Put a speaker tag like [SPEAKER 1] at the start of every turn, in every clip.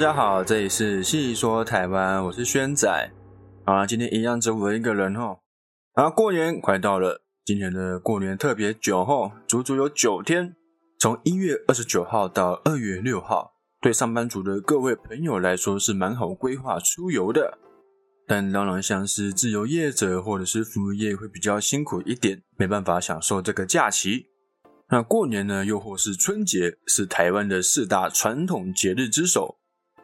[SPEAKER 1] 大家好，这里是细说台湾，我是轩仔。啊，今天一样只我一个人哦。啊，过年快到了，今年的过年特别久哦，足足有九天，从一月二十九号到二月六号。对上班族的各位朋友来说是蛮好规划出游的，但当然像是自由业者或者是服务业会比较辛苦一点，没办法享受这个假期。那过年呢，又或是春节，是台湾的四大传统节日之首。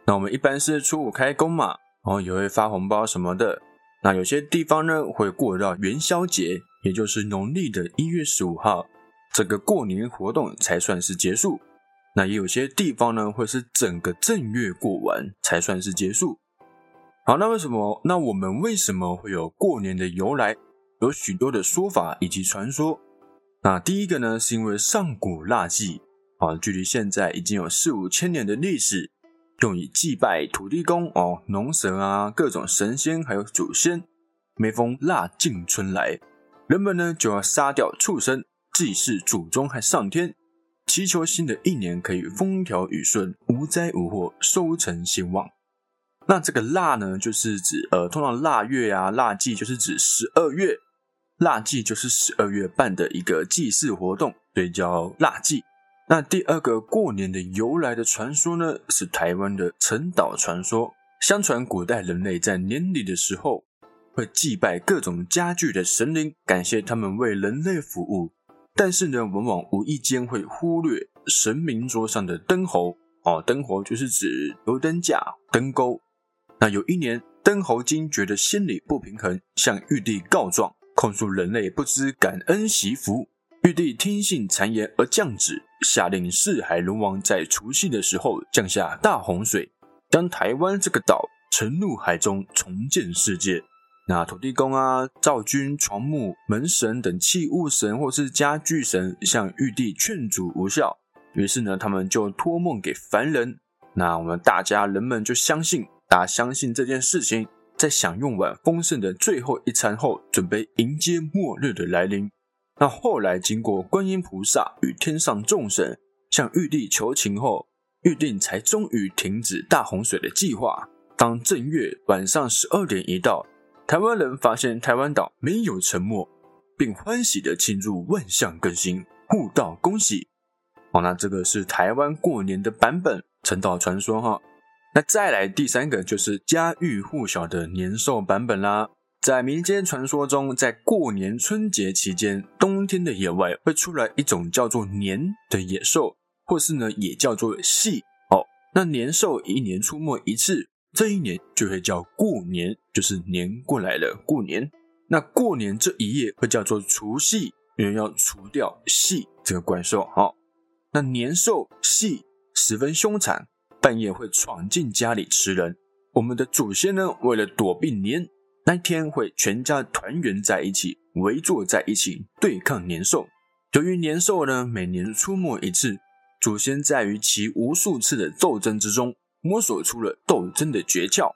[SPEAKER 1] 那我们一般是初五开工嘛，然后也会发红包什么的。那有些地方呢，会过到元宵节，也就是农历的一月十五号，这个过年活动才算是结束。那也有些地方呢，会是整个正月过完才算是结束。好，那为什么？那我们为什么会有过年的由来？有许多的说法以及传说。那第一个呢，是因为上古腊祭，啊，距离现在已经有四五千年的历史，用以祭拜土地公哦、农神啊、各种神仙还有祖先。每逢腊尽春来，人们呢就要杀掉畜生，祭祀祖宗和上天，祈求新的一年可以风调雨顺、无灾无祸、收成兴旺。那这个腊呢，就是指呃，通常腊月啊、腊祭就是指十二月。腊祭就是十二月办的一个祭祀活动，所以叫腊祭。那第二个过年的由来的传说呢，是台湾的陈岛传说。相传古代人类在年底的时候，会祭拜各种家具的神灵，感谢他们为人类服务。但是呢，往往无意间会忽略神明桌上的灯猴。哦，灯猴就是指油灯架、灯钩。那有一年，灯猴精觉得心里不平衡，向玉帝告状。控诉人类不知感恩惜福，玉帝听信谗言而降旨，下令四海龙王在除夕的时候降下大洪水，将台湾这个岛沉入海中，重建世界。那土地公啊、灶君、床木、门神等器物神或是家具神向玉帝劝阻无效，于是呢，他们就托梦给凡人。那我们大家人们就相信，大家相信这件事情。在享用完丰盛的最后一餐后，准备迎接末日的来临。那后来经过观音菩萨与天上众神向玉帝求情后，玉帝才终于停止大洪水的计划。当正月晚上十二点一到，台湾人发现台湾岛没有沉没，并欢喜的庆祝万象更新，互道恭喜。好，那这个是台湾过年的版本，陈岛传说哈。那再来第三个就是家喻户晓的年兽版本啦。在民间传说中，在过年春节期间，冬天的野外会出来一种叫做年的野兽，或是呢也叫做戏哦。那年兽一年出没一次，这一年就会叫过年，就是年过来了，过年。那过年这一夜会叫做除夕，因为要除掉戏这个怪兽。哦，那年兽戏十分凶残。半夜会闯进家里吃人。我们的祖先呢，为了躲避年，那一天会全家团圆在一起，围坐在一起对抗年兽。由于年兽呢每年出没一次，祖先在于其无数次的斗争之中，摸索出了斗争的诀窍。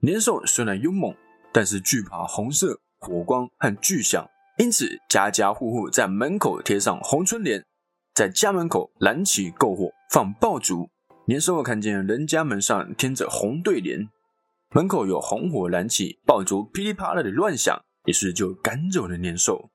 [SPEAKER 1] 年兽虽然勇猛，但是惧怕红色、火光和巨响，因此家家户户在门口贴上红春联，在家门口燃起篝火，放爆竹。年兽看见人家门上贴着红对联，门口有红火燃起，爆竹噼里啪啦的乱响，于是就赶走了年兽。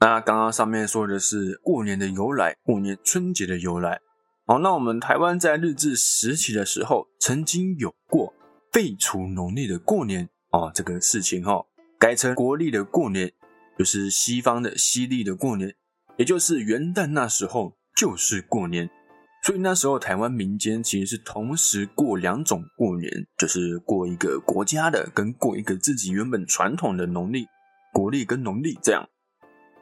[SPEAKER 1] 那刚刚上面说的是过年的由来，过年春节的由来。好，那我们台湾在日治时期的时候，曾经有过废除农历的过年哦这个事情哈，改成国历的过年，就是西方的西历的过年，也就是元旦那时候就是过年。所以那时候，台湾民间其实是同时过两种过年，就是过一个国家的，跟过一个自己原本传统的农历，国历跟农历这样。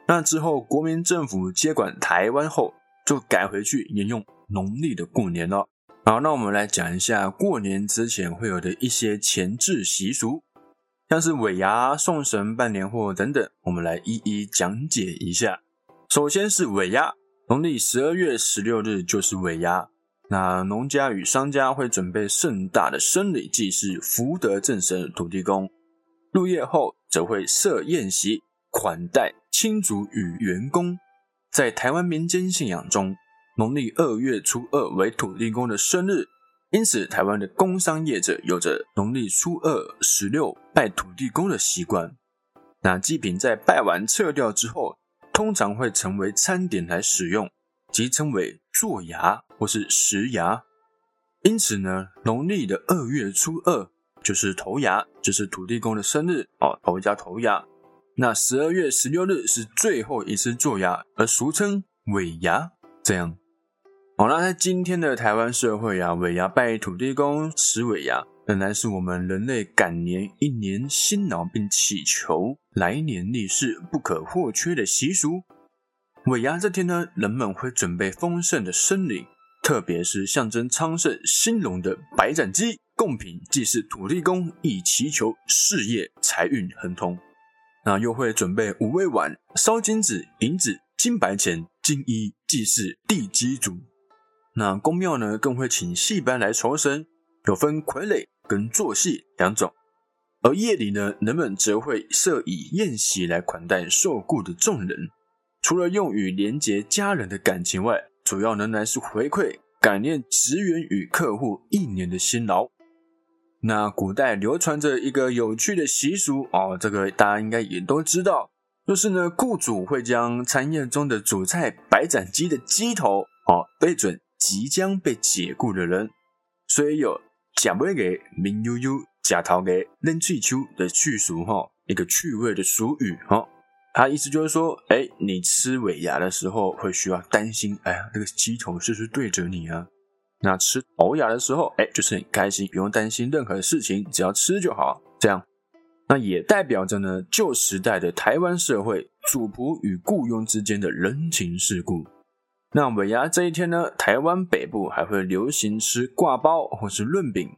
[SPEAKER 1] 那之后，国民政府接管台湾后，就改回去沿用农历的过年了。好，那我们来讲一下过年之前会有的一些前置习俗，像是尾牙、送神、办年货等等，我们来一一讲解一下。首先是尾牙。农历十二月十六日就是尾牙，那农家与商家会准备盛大的生礼祭祀福德正神土地公，入夜后则会设宴席款待亲族与员工。在台湾民间信仰中，农历二月初二为土地公的生日，因此台湾的工商业者有着农历初二、十六拜土地公的习惯。那祭品在拜完撤掉之后，通常会成为餐点来使用，即称为做牙或是食牙。因此呢，农历的二月初二就是头牙，就是土地公的生日哦，头家头牙。那十二月十六日是最后一次做牙，而俗称尾牙。这样，好，那在今天的台湾社会啊，尾牙拜土地公、吃尾牙，本来是我们人类赶年一年辛劳并祈求来年利市不可或缺的习俗。尾牙这天呢，人们会准备丰盛的生礼。特别是象征昌盛兴隆的白斩鸡贡品，祭祀土地公，以祈求事业财运亨通。那又会准备五味碗、烧金子、银子、金白钱、金衣，祭祀地基主。那宫庙呢，更会请戏班来酬神，有分傀儡跟做戏两种。而夜里呢，人们则会设以宴席来款待受雇的众人，除了用于连结家人的感情外。主要仍然是回馈感念职员与客户一年的辛劳。那古代流传着一个有趣的习俗哦，这个大家应该也都知道，就是呢，雇主会将餐宴中的主菜白斩鸡的鸡头哦对准即将被解雇的人，所以有“假尾给明悠悠，假头给扔气球”的去俗哈，一个趣味的俗语哈。他意思就是说，哎，你吃尾牙的时候会需要担心，哎呀，这个鸡头是不是对着你啊？那吃头牙的时候，哎，就是很开心，不用担心任何事情，只要吃就好。这样，那也代表着呢，旧时代的台湾社会主仆与雇佣之间的人情世故。那尾牙这一天呢，台湾北部还会流行吃挂包或是润饼。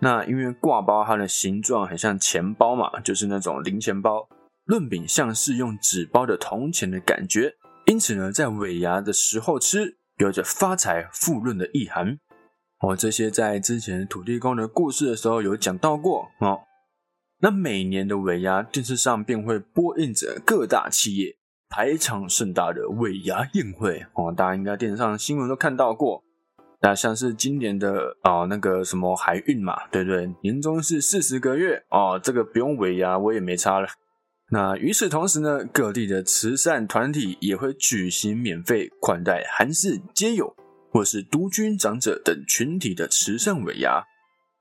[SPEAKER 1] 那因为挂包它的形状很像钱包嘛，就是那种零钱包。润饼像是用纸包的铜钱的感觉，因此呢，在尾牙的时候吃，有着发财富润的意涵。哦，这些在之前土地公的故事的时候有讲到过哦。那每年的尾牙，电视上便会播映着各大企业排场盛大的尾牙宴会哦，大家应该电视上新闻都看到过。那像是今年的哦，那个什么海运嘛，对不对？年终是四十个月哦，这个不用尾牙，我也没差了。那与此同时呢，各地的慈善团体也会举行免费款待韩氏皆友或是独居长者等群体的慈善尾牙，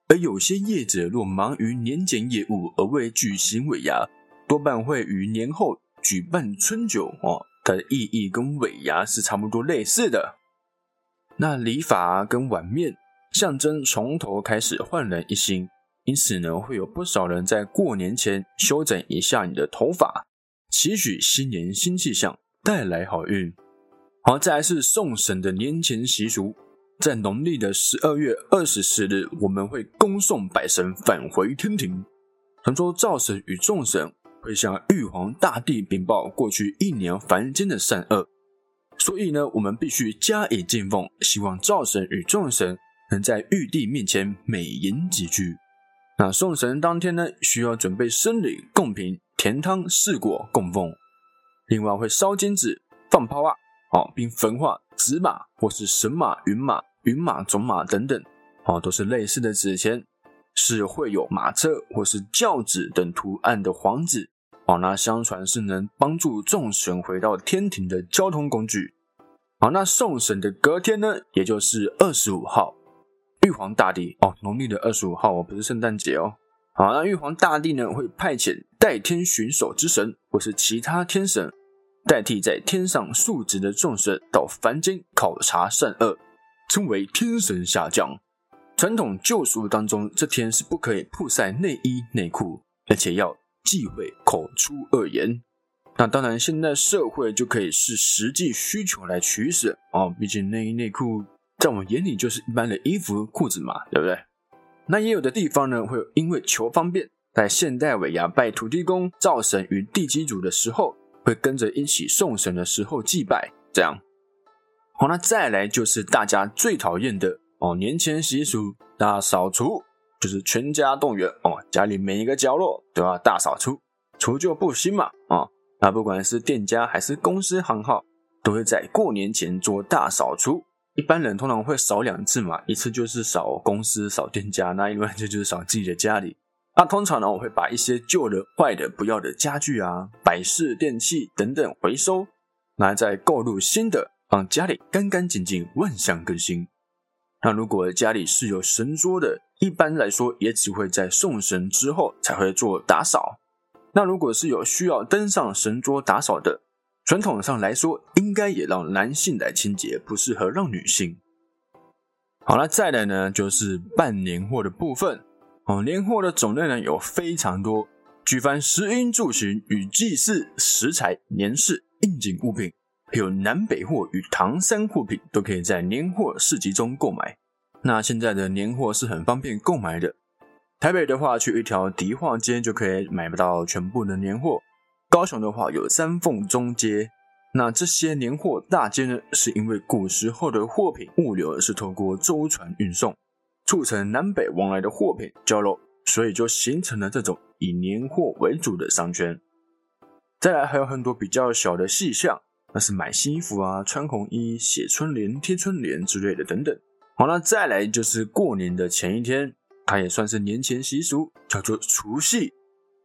[SPEAKER 1] 而有些业者若忙于年检业务而未举行尾牙，多半会于年后举办春酒哦。它的意义跟尾牙是差不多类似的。那礼法跟碗面象征从头开始焕然一新。因此呢，会有不少人在过年前修整一下你的头发，期许新年新气象，带来好运。好，再来是送神的年前习俗，在农历的十二月二十四日，我们会恭送百神返回天庭。传说灶神与众神会向玉皇大帝禀报过去一年凡间的善恶，所以呢，我们必须加以敬奉，希望灶神与众神能在玉帝面前美言几句。那送神当天呢，需要准备生礼、贡品、甜汤、四果供奉，另外会烧金子、放炮啊，哦，并焚化纸马或是神马、云马、云马、种马等等，哦，都是类似的纸钱，是会有马车或是轿子等图案的黄纸，哦，那相传是能帮助众神回到天庭的交通工具。好，那送神的隔天呢，也就是二十五号。玉皇大帝哦，农历的二十五号哦，不是圣诞节哦。好，那玉皇大帝呢，会派遣代天巡守之神或是其他天神，代替在天上述职的众神到凡间考察善恶，称为天神下降。传统旧俗当中，这天是不可以曝晒内衣内裤，而且要忌讳口出恶言。那当然，现在社会就可以视实际需求来取舍哦，毕竟内衣内裤。在我们眼里就是一般的衣服裤子嘛，对不对？那也有的地方呢，会因为求方便，在现代尾牙拜土地公、灶神与地基主的时候，会跟着一起送神的时候祭拜。这样，好，那再来就是大家最讨厌的哦，年前习俗大扫除，就是全家动员哦，家里每一个角落都要大扫除，除旧布新嘛啊。那不管是店家还是公司行号，都会在过年前做大扫除。一般人通常会扫两次嘛，一次就是扫公司、扫店家，那另外就就是扫自己的家里。那通常呢，我会把一些旧的、坏的、不要的家具啊、摆饰、电器等等回收，拿来再购入新的，让家里干干净净、万象更新。那如果家里是有神桌的，一般来说也只会在送神之后才会做打扫。那如果是有需要登上神桌打扫的，传统上来说，应该也让男性来清洁，不适合让女性。好了，再来呢就是办年货的部分。哦，年货的种类呢有非常多，举凡食衣住行与祭祀食材、年事、应景物品，还有南北货与唐山货品，都可以在年货市集中购买。那现在的年货是很方便购买的。台北的话，去一条迪化街就可以买不到全部的年货；高雄的话，有三凤中街。那这些年货大街呢，是因为古时候的货品物流是透过舟船运送。促成南北往来的货品交流，所以就形成了这种以年货为主的商圈。再来还有很多比较小的细项，那是买新衣服啊、穿红衣、写春联、贴春联之类的等等。好，那再来就是过年的前一天，它也算是年前习俗，叫做除夕。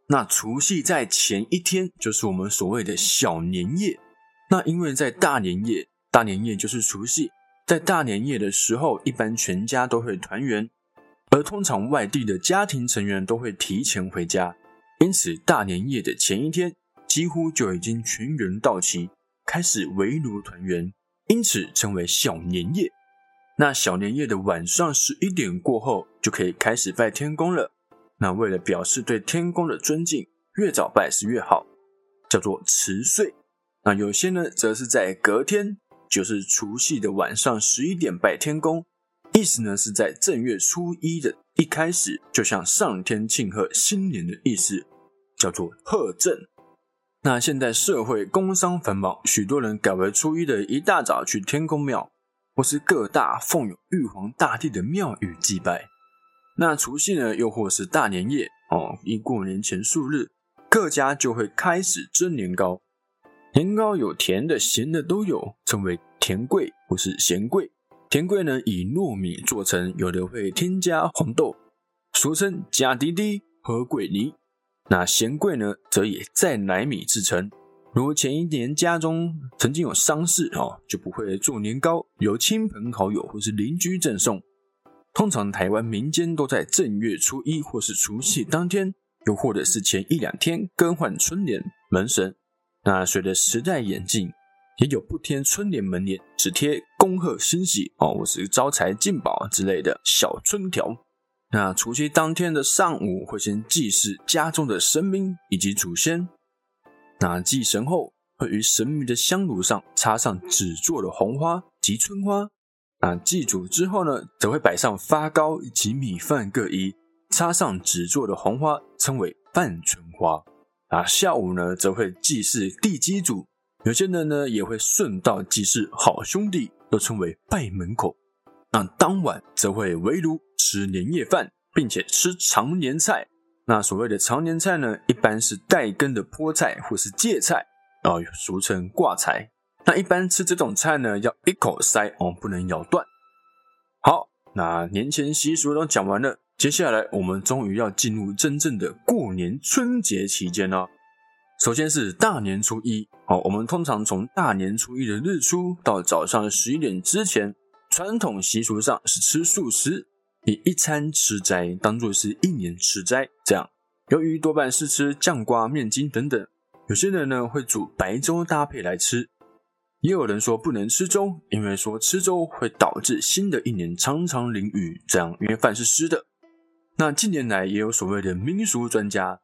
[SPEAKER 1] 那除夕在前一天，就是我们所谓的小年夜。那因为在大年夜，大年夜就是除夕。在大年夜的时候，一般全家都会团圆，而通常外地的家庭成员都会提前回家，因此大年夜的前一天几乎就已经全员到齐，开始围炉团圆，因此称为小年夜。那小年夜的晚上十一点过后就可以开始拜天公了。那为了表示对天公的尊敬，越早拜是越好，叫做辞岁。那有些呢，则是在隔天。就是除夕的晚上十一点拜天公，意思呢是在正月初一的一开始，就向上天庆贺新年的意思，叫做贺正。那现在社会工商繁忙，许多人改为初一的一大早去天公庙，或是各大奉有玉皇大帝的庙宇祭拜。那除夕呢，又或是大年夜哦，一过年前数日，各家就会开始蒸年糕。年糕有甜的、咸的都有，称为甜桂或是咸桂。甜桂呢以糯米做成，有的会添加红豆，俗称假滴滴和桂泥。那咸桂呢，则以再奶米制成。如前一年家中曾经有丧事哦，就不会做年糕，由亲朋好友或是邻居赠送。通常台湾民间都在正月初一或是除夕当天，又或者是前一两天更换春联门神。那随着时代演进，也有不贴春联门帘，只贴恭贺新喜哦，或是招财进宝之类的小春条。那除夕当天的上午，会先祭祀家中的神明以及祖先。那祭神后，会于神明的香炉上插上纸做的红花及春花。那祭祖之后呢，则会摆上发糕及米饭各一，插上纸做的红花，称为半春花。啊，下午呢则会祭祀地基主，有些人呢也会顺道祭祀好兄弟，又称为拜门口。那当晚则会围炉吃年夜饭，并且吃长年菜。那所谓的常年菜呢，一般是带根的菠菜或是芥菜，啊，俗称挂菜。那一般吃这种菜呢，要一口塞哦，不能咬断。好，那年前习俗都讲完了。接下来，我们终于要进入真正的过年春节期间了。首先是大年初一，好，我们通常从大年初一的日出到早上十一点之前，传统习俗上是吃素食，以一餐吃斋当做是一年吃斋。这样，由于多半是吃酱瓜、面筋等等，有些人呢会煮白粥搭配来吃，也有人说不能吃粥，因为说吃粥会导致新的一年常常淋雨，这样因为饭是湿的。那近年来也有所谓的民俗专家，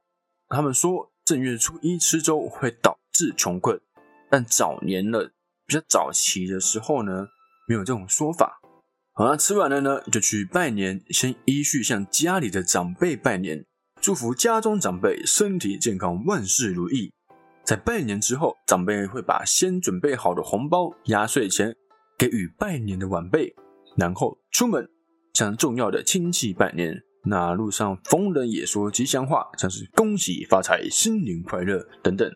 [SPEAKER 1] 他们说正月初一吃粥会导致穷困，但早年了比较早期的时候呢，没有这种说法。好了，吃完了呢，就去拜年，先依序向家里的长辈拜年，祝福家中长辈身体健康、万事如意。在拜年之后，长辈会把先准备好的红包、压岁钱给予拜年的晚辈，然后出门向重要的亲戚拜年。那路上逢人也说吉祥话，像是恭喜发财、新年快乐等等，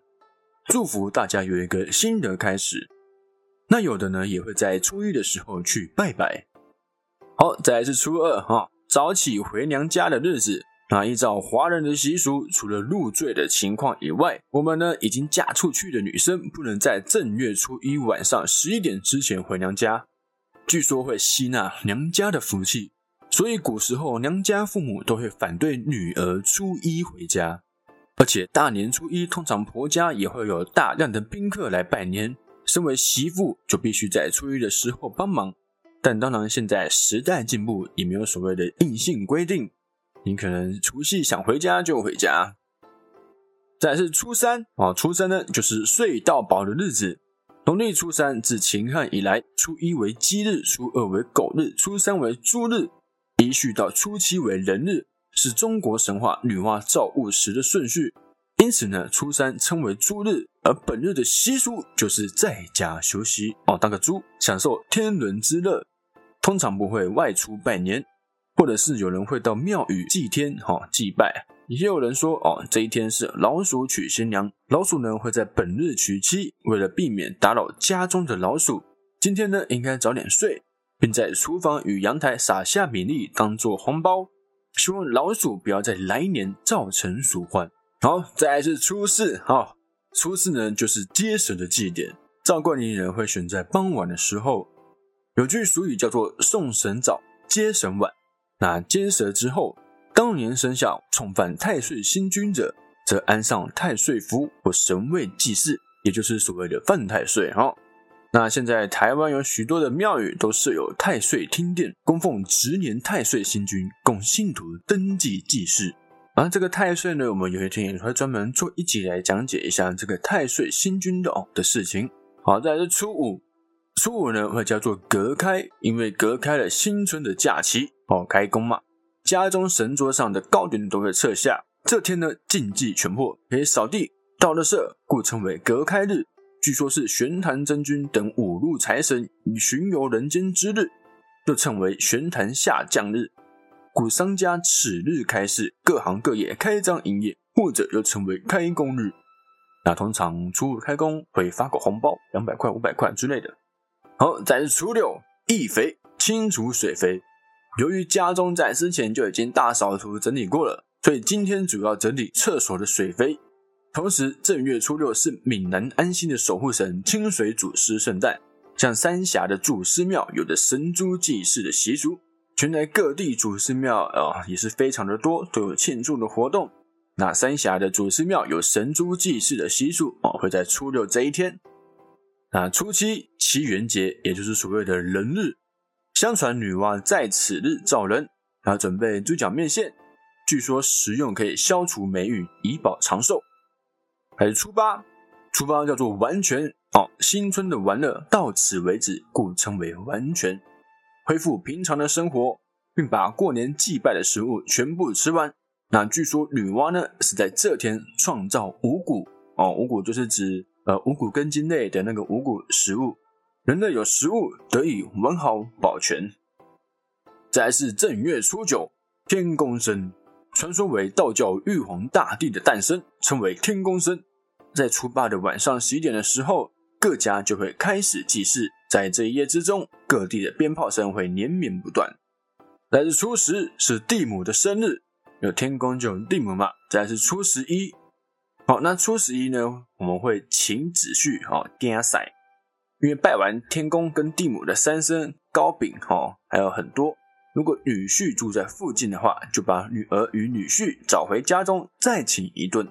[SPEAKER 1] 祝福大家有一个新的开始。那有的呢，也会在初一的时候去拜拜。好，再来是初二哈，早起回娘家的日子。那依照华人的习俗，除了入赘的情况以外，我们呢已经嫁出去的女生，不能在正月初一晚上十一点之前回娘家，据说会吸纳娘家的福气。所以古时候娘家父母都会反对女儿初一回家，而且大年初一通常婆家也会有大量的宾客来拜年，身为媳妇就必须在初一的时候帮忙。但当然现在时代进步，也没有所谓的硬性规定。你可能除夕想回家就回家。再是初三啊，初三呢就是睡到饱的日子。农历初三自秦汉以来，初一为鸡日，初二为狗日，初三为猪日，一续到初七为人日，是中国神话女娲造物时的顺序。因此呢，初三称为猪日，而本日的习俗就是在家休息哦，当个猪，享受天伦之乐，通常不会外出拜年。或者是有人会到庙宇祭天，哈祭拜；也有人说，哦，这一天是老鼠娶新娘，老鼠呢会在本日娶妻。为了避免打扰家中的老鼠，今天呢应该早点睡，并在厨房与阳台撒下米粒当做红包，希望老鼠不要在来年造成鼠患。好，再来是初四，哈，初四呢就是接神的祭典，照过年人会选在傍晚的时候。有句俗语叫做送神早，接神晚。那接蛇之后，当年生肖重犯太岁星君者，则安上太岁符或神位祭祀，也就是所谓的犯太岁哈。那现在台湾有许多的庙宇都设有太岁厅殿，供奉值年太岁星君，供信徒登记祭祀。而这个太岁呢，我们有一天也会专门做一集来讲解一下这个太岁星君的哦的事情。好，再来是初五，初五呢会叫做隔开，因为隔开了新春的假期。哦，开工嘛，家中神桌上的糕点都会撤下。这天呢，禁忌全破，可以扫地、倒垃圾，故称为隔开日。据说是玄坛真君等五路财神以巡游人间之日，又称为玄坛下降日。故商家此日开市，各行各业开张营业，或者又称为开工日。那通常初五开工会发个红包，两百块、五百块之类的。好，再是初六，易肥，清除水肥。由于家中在之前就已经大扫除整理过了，所以今天主要整理厕所的水肥。同时，正月初六是闽南安心的守护神清水祖师圣诞，像三峡的祖师庙有着神猪祭祀的习俗，全台各地祖师庙啊也是非常的多，都有庆祝的活动。那三峡的祖师庙有神猪祭祀的习俗哦，会在初六这一天。那初七七元节，也就是所谓的人日。相传女娲在此日造人，然后准备猪脚面线，据说食用可以消除霉运，以保长寿。还是初八，初八叫做完全哦，新春的玩乐到此为止，故称为完全，恢复平常的生活，并把过年祭拜的食物全部吃完。那据说女娲呢是在这天创造五谷哦，五谷就是指呃五谷根茎类的那个五谷食物。人类有食物得以完好保全。再是正月初九，天公生，传说为道教玉皇大帝的诞生，称为天公生。在初八的晚上十一点的时候，各家就会开始祭祀。在这一夜之中，各地的鞭炮声会连绵不断。来是初十，是地母的生日，有天公就有地母嘛。再是初十一，好，那初十一呢，我们会请子婿哈点赛。因为拜完天公跟地母的三牲糕饼哈，还有很多。如果女婿住在附近的话，就把女儿与女婿找回家中，再请一顿。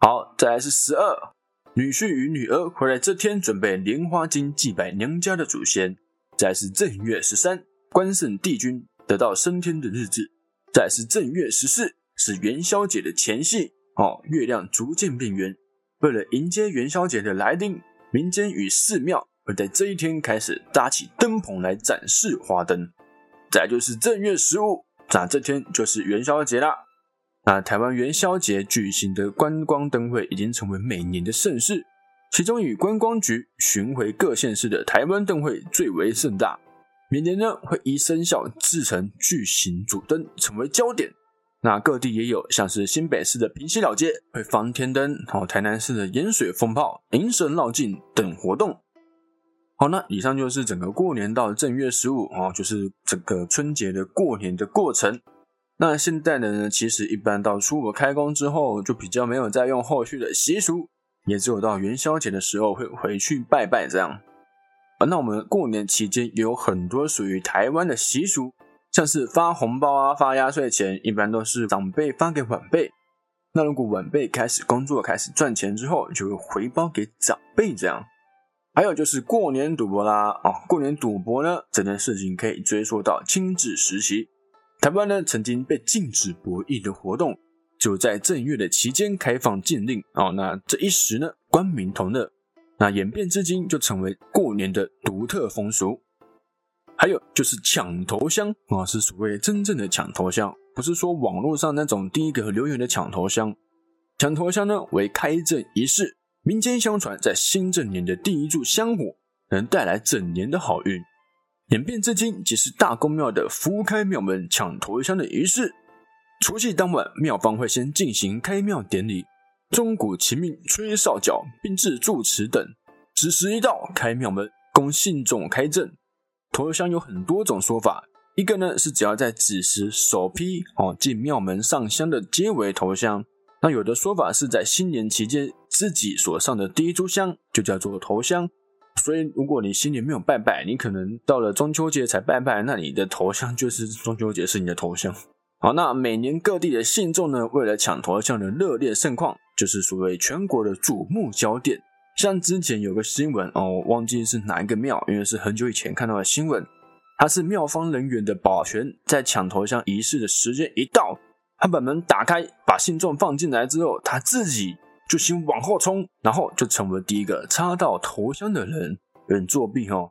[SPEAKER 1] 好，再来是十二，女婿与女儿会在这天准备莲花经祭拜娘家的祖先。再是正月十三，关圣帝君得到升天的日子。再是正月十四，是元宵节的前夕哦，月亮逐渐变圆。为了迎接元宵节的来临。民间与寺庙会在这一天开始搭起灯棚来展示花灯。再就是正月十五，那这天就是元宵节啦。那台湾元宵节举行的观光灯会已经成为每年的盛事，其中以观光局巡回各县市的台湾灯会最为盛大。每年呢会依生肖制成巨型主灯，成为焦点。那各地也有，像是新北市的平西老街会放天灯，然后台南市的盐水风炮、迎神绕境等活动。好，那以上就是整个过年到正月十五哦，就是整个春节的过年的过程。那现代人呢，其实一般到初五开工之后，就比较没有再用后续的习俗，也只有到元宵节的时候会回去拜拜这样。啊，那我们过年期间也有很多属于台湾的习俗，像是发红包啊、发压岁钱，一般都是长辈发给晚辈。那如果晚辈开始工作、开始赚钱之后，就会回包给长辈这样。还有就是过年赌博啦，哦，过年赌博呢，这件事情可以追溯到清治时期，台湾呢曾经被禁止博弈的活动，就在正月的期间开放禁令哦，那这一时呢，官民同乐，那演变至今就成为过年的独特风俗。还有就是抢头香啊，是所谓真正的抢头香，不是说网络上那种第一个留言的抢头香，抢头香呢为开正仪式。民间相传，在新正年的第一炷香火能带来整年的好运。演变至今，即是大公庙的福开庙门抢头香的仪式。除夕当晚，庙方会先进行开庙典礼，钟鼓齐鸣，吹哨角，并致祝词等。子时一到，开庙门，供信众开正。头香有很多种说法，一个呢是只要在子时首批哦进庙门上香的皆为头香。那有的说法是在新年期间自己所上的第一炷香就叫做头香，所以如果你新年没有拜拜，你可能到了中秋节才拜拜，那你的头香就是中秋节是你的头香。好，那每年各地的信众呢，为了抢头香的热烈盛况，就是所谓全国的瞩目焦点。像之前有个新闻哦，忘记是哪一个庙，因为是很久以前看到的新闻，它是庙方人员的保全，在抢头香仪式的时间一到。他把门打开，把信众放进来之后，他自己就先往后冲，然后就成为第一个插到头香的人。有人作弊哦。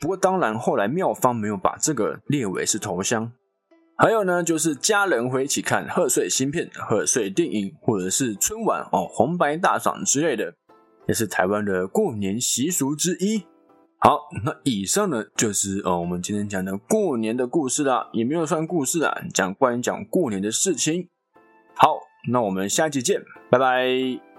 [SPEAKER 1] 不过当然，后来庙方没有把这个列为是头香。还有呢，就是家人会一起看贺岁新片、贺岁电影，或者是春晚哦，红白大赏之类的，也是台湾的过年习俗之一。好，那以上呢就是呃我们今天讲的过年的故事啦，也没有算故事啊，讲关于讲过年的事情。好，那我们下期见，拜拜。